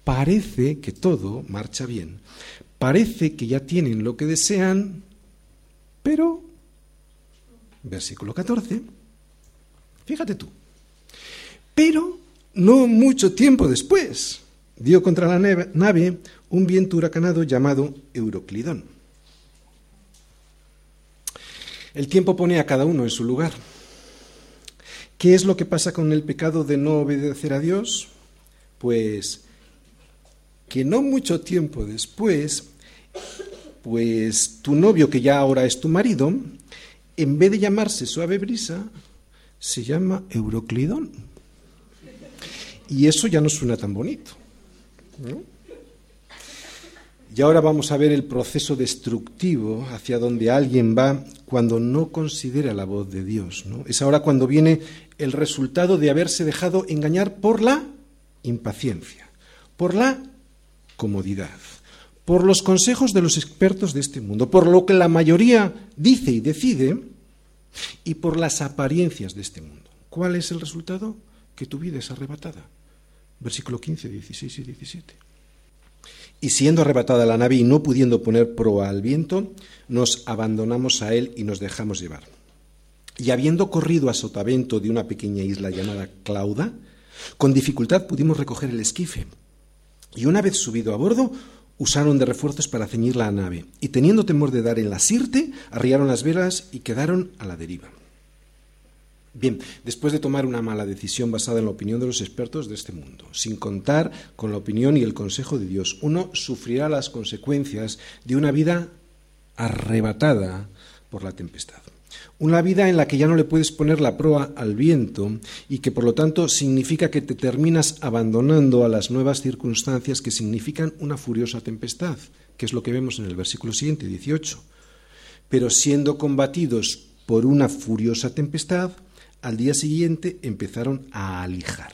parece que todo marcha bien, parece que ya tienen lo que desean, pero, versículo 14, fíjate tú, pero no mucho tiempo después dio contra la nave un viento huracanado llamado Euroclidón. El tiempo pone a cada uno en su lugar. ¿Qué es lo que pasa con el pecado de no obedecer a Dios? Pues que no mucho tiempo después, pues tu novio, que ya ahora es tu marido, en vez de llamarse suave brisa, se llama Euroclidón. Y eso ya no suena tan bonito. Y ahora vamos a ver el proceso destructivo hacia donde alguien va cuando no considera la voz de Dios. Es ahora cuando viene el resultado de haberse dejado engañar por la impaciencia, por la comodidad, por los consejos de los expertos de este mundo, por lo que la mayoría dice y decide y por las apariencias de este mundo. ¿Cuál es el resultado? Que tu vida es arrebatada. Versículo 15, 16 y 17. Y siendo arrebatada la nave y no pudiendo poner proa al viento, nos abandonamos a él y nos dejamos llevar. Y habiendo corrido a sotavento de una pequeña isla llamada Clauda, con dificultad pudimos recoger el esquife. Y una vez subido a bordo, usaron de refuerzos para ceñir la nave, y teniendo temor de dar en la sirte, arriaron las velas y quedaron a la deriva. Bien, después de tomar una mala decisión basada en la opinión de los expertos de este mundo, sin contar con la opinión y el consejo de Dios, uno sufrirá las consecuencias de una vida arrebatada por la tempestad. Una vida en la que ya no le puedes poner la proa al viento y que por lo tanto significa que te terminas abandonando a las nuevas circunstancias que significan una furiosa tempestad, que es lo que vemos en el versículo siguiente, 18. Pero siendo combatidos por una furiosa tempestad, al día siguiente empezaron a alijar.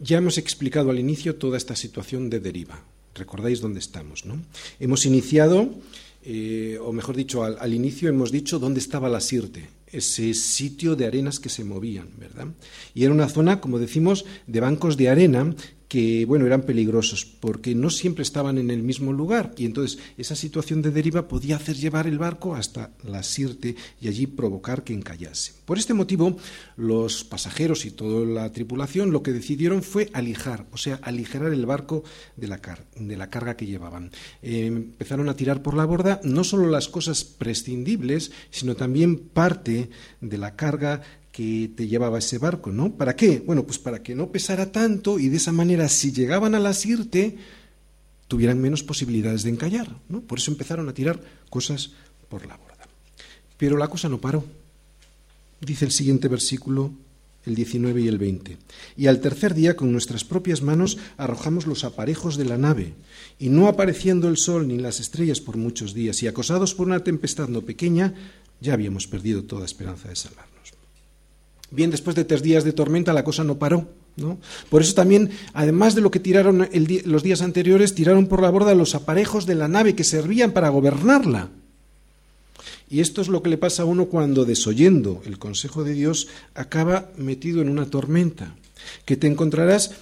Ya hemos explicado al inicio toda esta situación de deriva. Recordáis dónde estamos, ¿no? Hemos iniciado eh, o mejor dicho, al, al, inicio hemos dicho dónde estaba la Sirte, ese sitio de arenas que se movían, ¿verdad? Y era una zona, como decimos, de bancos de arena que bueno, eran peligrosos porque no siempre estaban en el mismo lugar y entonces esa situación de deriva podía hacer llevar el barco hasta la Sirte y allí provocar que encallase. Por este motivo, los pasajeros y toda la tripulación lo que decidieron fue alijar, o sea, aligerar el barco de la, de la carga que llevaban. Eh, empezaron a tirar por la borda no solo las cosas prescindibles, sino también parte de la carga que te llevaba ese barco, ¿no? ¿Para qué? Bueno, pues para que no pesara tanto y de esa manera, si llegaban a la Sirte, tuvieran menos posibilidades de encallar, ¿no? Por eso empezaron a tirar cosas por la borda. Pero la cosa no paró. Dice el siguiente versículo, el 19 y el 20. Y al tercer día, con nuestras propias manos, arrojamos los aparejos de la nave, y no apareciendo el sol ni las estrellas por muchos días, y acosados por una tempestad no pequeña, ya habíamos perdido toda esperanza de salvarnos. Bien, después de tres días de tormenta la cosa no paró. ¿no? Por eso también, además de lo que tiraron los días anteriores, tiraron por la borda los aparejos de la nave que servían para gobernarla. Y esto es lo que le pasa a uno cuando, desoyendo el consejo de Dios, acaba metido en una tormenta, que te encontrarás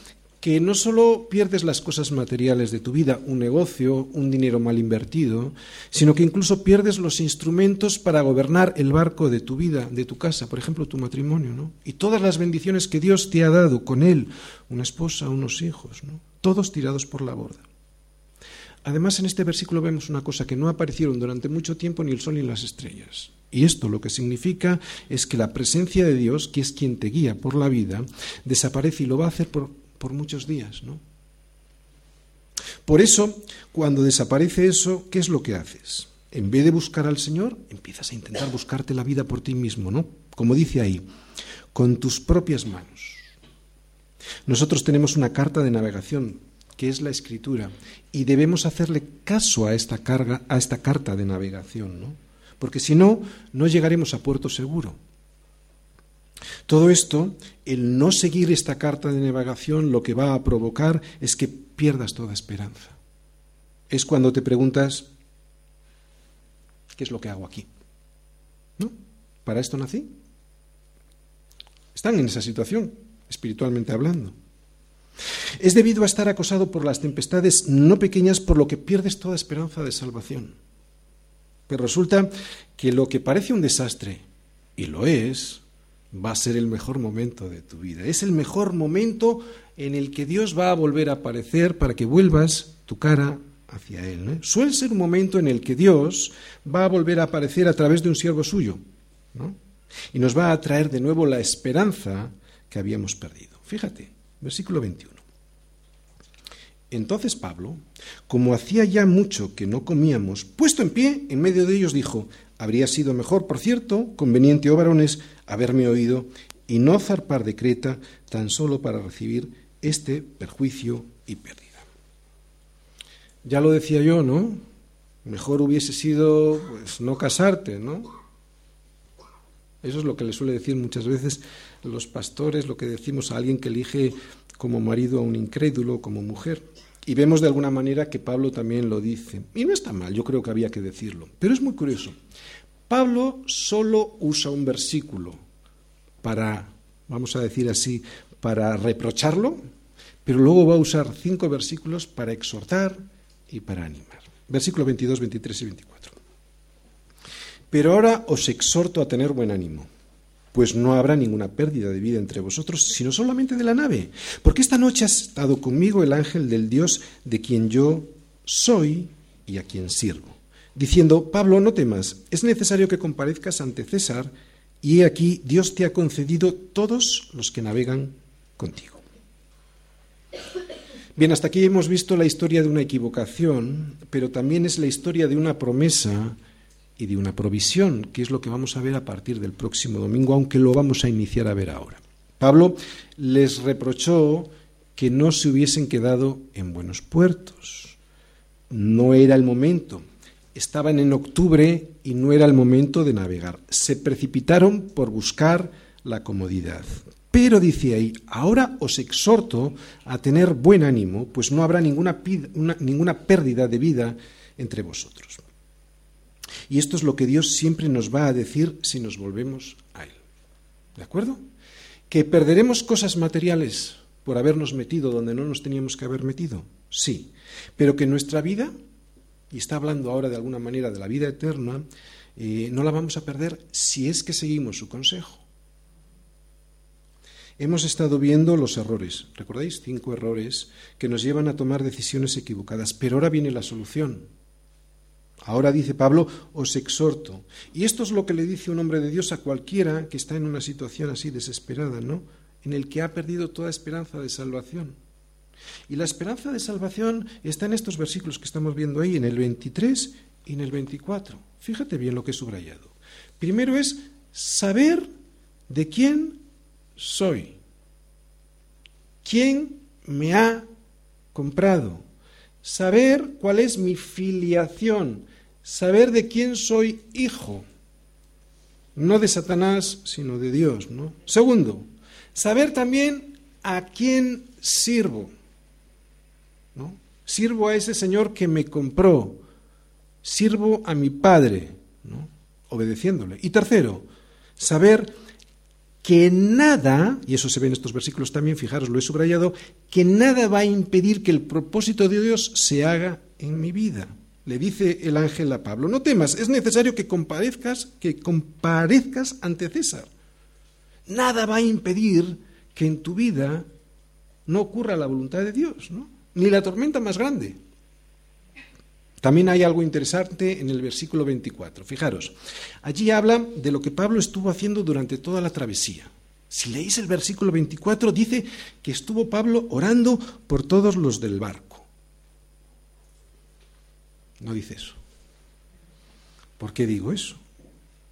que no solo pierdes las cosas materiales de tu vida, un negocio, un dinero mal invertido, sino que incluso pierdes los instrumentos para gobernar el barco de tu vida, de tu casa, por ejemplo, tu matrimonio, ¿no? Y todas las bendiciones que Dios te ha dado con él, una esposa, unos hijos, ¿no? Todos tirados por la borda. Además, en este versículo vemos una cosa que no aparecieron durante mucho tiempo ni el sol ni las estrellas. Y esto lo que significa es que la presencia de Dios, que es quien te guía por la vida, desaparece y lo va a hacer por por muchos días, ¿no? Por eso, cuando desaparece eso, ¿qué es lo que haces? En vez de buscar al Señor, empiezas a intentar buscarte la vida por ti mismo, ¿no? Como dice ahí, con tus propias manos. Nosotros tenemos una carta de navegación, que es la escritura, y debemos hacerle caso a esta carga, a esta carta de navegación, ¿no? Porque si no, no llegaremos a puerto seguro. Todo esto, el no seguir esta carta de navegación, lo que va a provocar es que pierdas toda esperanza. Es cuando te preguntas, ¿qué es lo que hago aquí? ¿No? ¿Para esto nací? Están en esa situación, espiritualmente hablando. Es debido a estar acosado por las tempestades no pequeñas por lo que pierdes toda esperanza de salvación. Pero resulta que lo que parece un desastre, y lo es, va a ser el mejor momento de tu vida. Es el mejor momento en el que Dios va a volver a aparecer para que vuelvas tu cara hacia Él. Suele ser un momento en el que Dios va a volver a aparecer a través de un siervo suyo y nos va a traer de nuevo la esperanza que habíamos perdido. Fíjate, versículo 21. Entonces Pablo, como hacía ya mucho que no comíamos, puesto en pie en medio de ellos, dijo, habría sido mejor, por cierto, conveniente, oh varones, haberme oído y no zarpar de Creta tan solo para recibir este perjuicio y pérdida. Ya lo decía yo, ¿no? Mejor hubiese sido pues, no casarte, ¿no? Eso es lo que le suele decir muchas veces los pastores, lo que decimos a alguien que elige como marido a un incrédulo, como mujer. Y vemos de alguna manera que Pablo también lo dice. Y no está mal, yo creo que había que decirlo. Pero es muy curioso. Pablo solo usa un versículo para, vamos a decir así, para reprocharlo, pero luego va a usar cinco versículos para exhortar y para animar. Versículo 22, 23 y 24. Pero ahora os exhorto a tener buen ánimo pues no habrá ninguna pérdida de vida entre vosotros, sino solamente de la nave. Porque esta noche ha estado conmigo el ángel del Dios de quien yo soy y a quien sirvo, diciendo, Pablo, no temas, es necesario que comparezcas ante César, y he aquí Dios te ha concedido todos los que navegan contigo. Bien, hasta aquí hemos visto la historia de una equivocación, pero también es la historia de una promesa y de una provisión, que es lo que vamos a ver a partir del próximo domingo, aunque lo vamos a iniciar a ver ahora. Pablo les reprochó que no se hubiesen quedado en buenos puertos. No era el momento. Estaban en octubre y no era el momento de navegar. Se precipitaron por buscar la comodidad. Pero dice ahí, ahora os exhorto a tener buen ánimo, pues no habrá ninguna, ninguna pérdida de vida entre vosotros. Y esto es lo que Dios siempre nos va a decir si nos volvemos a Él. ¿De acuerdo? ¿Que perderemos cosas materiales por habernos metido donde no nos teníamos que haber metido? Sí. Pero que nuestra vida, y está hablando ahora de alguna manera de la vida eterna, eh, no la vamos a perder si es que seguimos su consejo. Hemos estado viendo los errores, ¿recordáis? Cinco errores que nos llevan a tomar decisiones equivocadas, pero ahora viene la solución. Ahora dice Pablo, os exhorto. Y esto es lo que le dice un hombre de Dios a cualquiera que está en una situación así desesperada, ¿no? En el que ha perdido toda esperanza de salvación. Y la esperanza de salvación está en estos versículos que estamos viendo ahí, en el 23 y en el 24. Fíjate bien lo que he subrayado. Primero es saber de quién soy. ¿Quién me ha comprado? Saber cuál es mi filiación saber de quién soy hijo, no de Satanás, sino de Dios. ¿no? Segundo, saber también a quién sirvo. ¿No? Sirvo a ese Señor que me compró, sirvo a mi Padre, ¿no? obedeciéndole. Y tercero, saber que nada, y eso se ve en estos versículos también, fijaros, lo he subrayado, que nada va a impedir que el propósito de Dios se haga en mi vida le dice el ángel a Pablo, no temas, es necesario que comparezcas, que comparezcas ante César. Nada va a impedir que en tu vida no ocurra la voluntad de Dios, ¿no? Ni la tormenta más grande. También hay algo interesante en el versículo 24. Fijaros, allí habla de lo que Pablo estuvo haciendo durante toda la travesía. Si leéis el versículo 24, dice que estuvo Pablo orando por todos los del barco. No dice eso. ¿Por qué digo eso?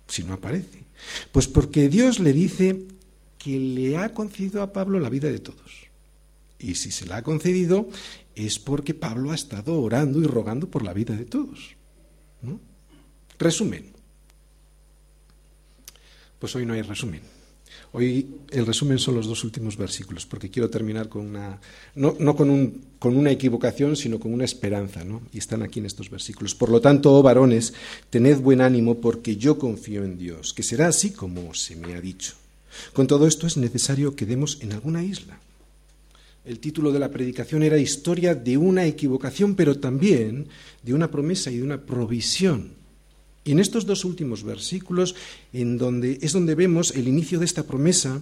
Si no aparece. Pues porque Dios le dice que le ha concedido a Pablo la vida de todos. Y si se la ha concedido es porque Pablo ha estado orando y rogando por la vida de todos. Resumen. Pues hoy no hay resumen. Hoy el resumen son los dos últimos versículos, porque quiero terminar con una, no, con, un, con, una equivocación, sino con una esperanza, ¿no? Y están aquí en estos versículos. Por lo tanto, oh varones, tened buen ánimo, porque yo confío en Dios, que será así como se me ha dicho. Con todo esto es necesario que demos en alguna isla. El título de la predicación era Historia de una equivocación, pero también de una promesa y de una provisión y en estos dos últimos versículos en donde, es donde vemos el inicio de esta promesa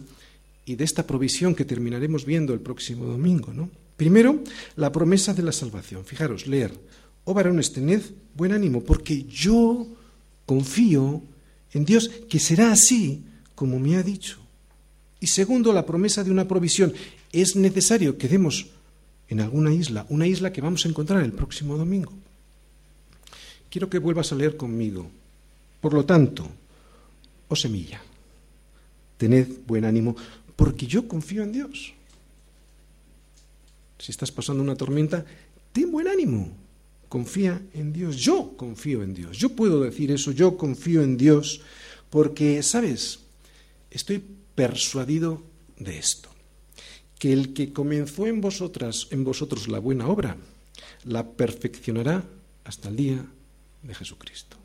y de esta provisión que terminaremos viendo el próximo domingo. ¿no? Primero, la promesa de la salvación. Fijaros, leer. oh varones, tened buen ánimo, porque yo confío en Dios, que será así como me ha dicho. Y segundo, la promesa de una provisión. Es necesario que demos en alguna isla, una isla que vamos a encontrar el próximo domingo. Quiero que vuelvas a leer conmigo. Por lo tanto, oh semilla, tened buen ánimo, porque yo confío en Dios. Si estás pasando una tormenta, ten buen ánimo, confía en Dios. Yo confío en Dios. Yo puedo decir eso, yo confío en Dios, porque, ¿sabes? Estoy persuadido de esto, que el que comenzó en vosotras, en vosotros la buena obra, la perfeccionará hasta el día de Jesucristo.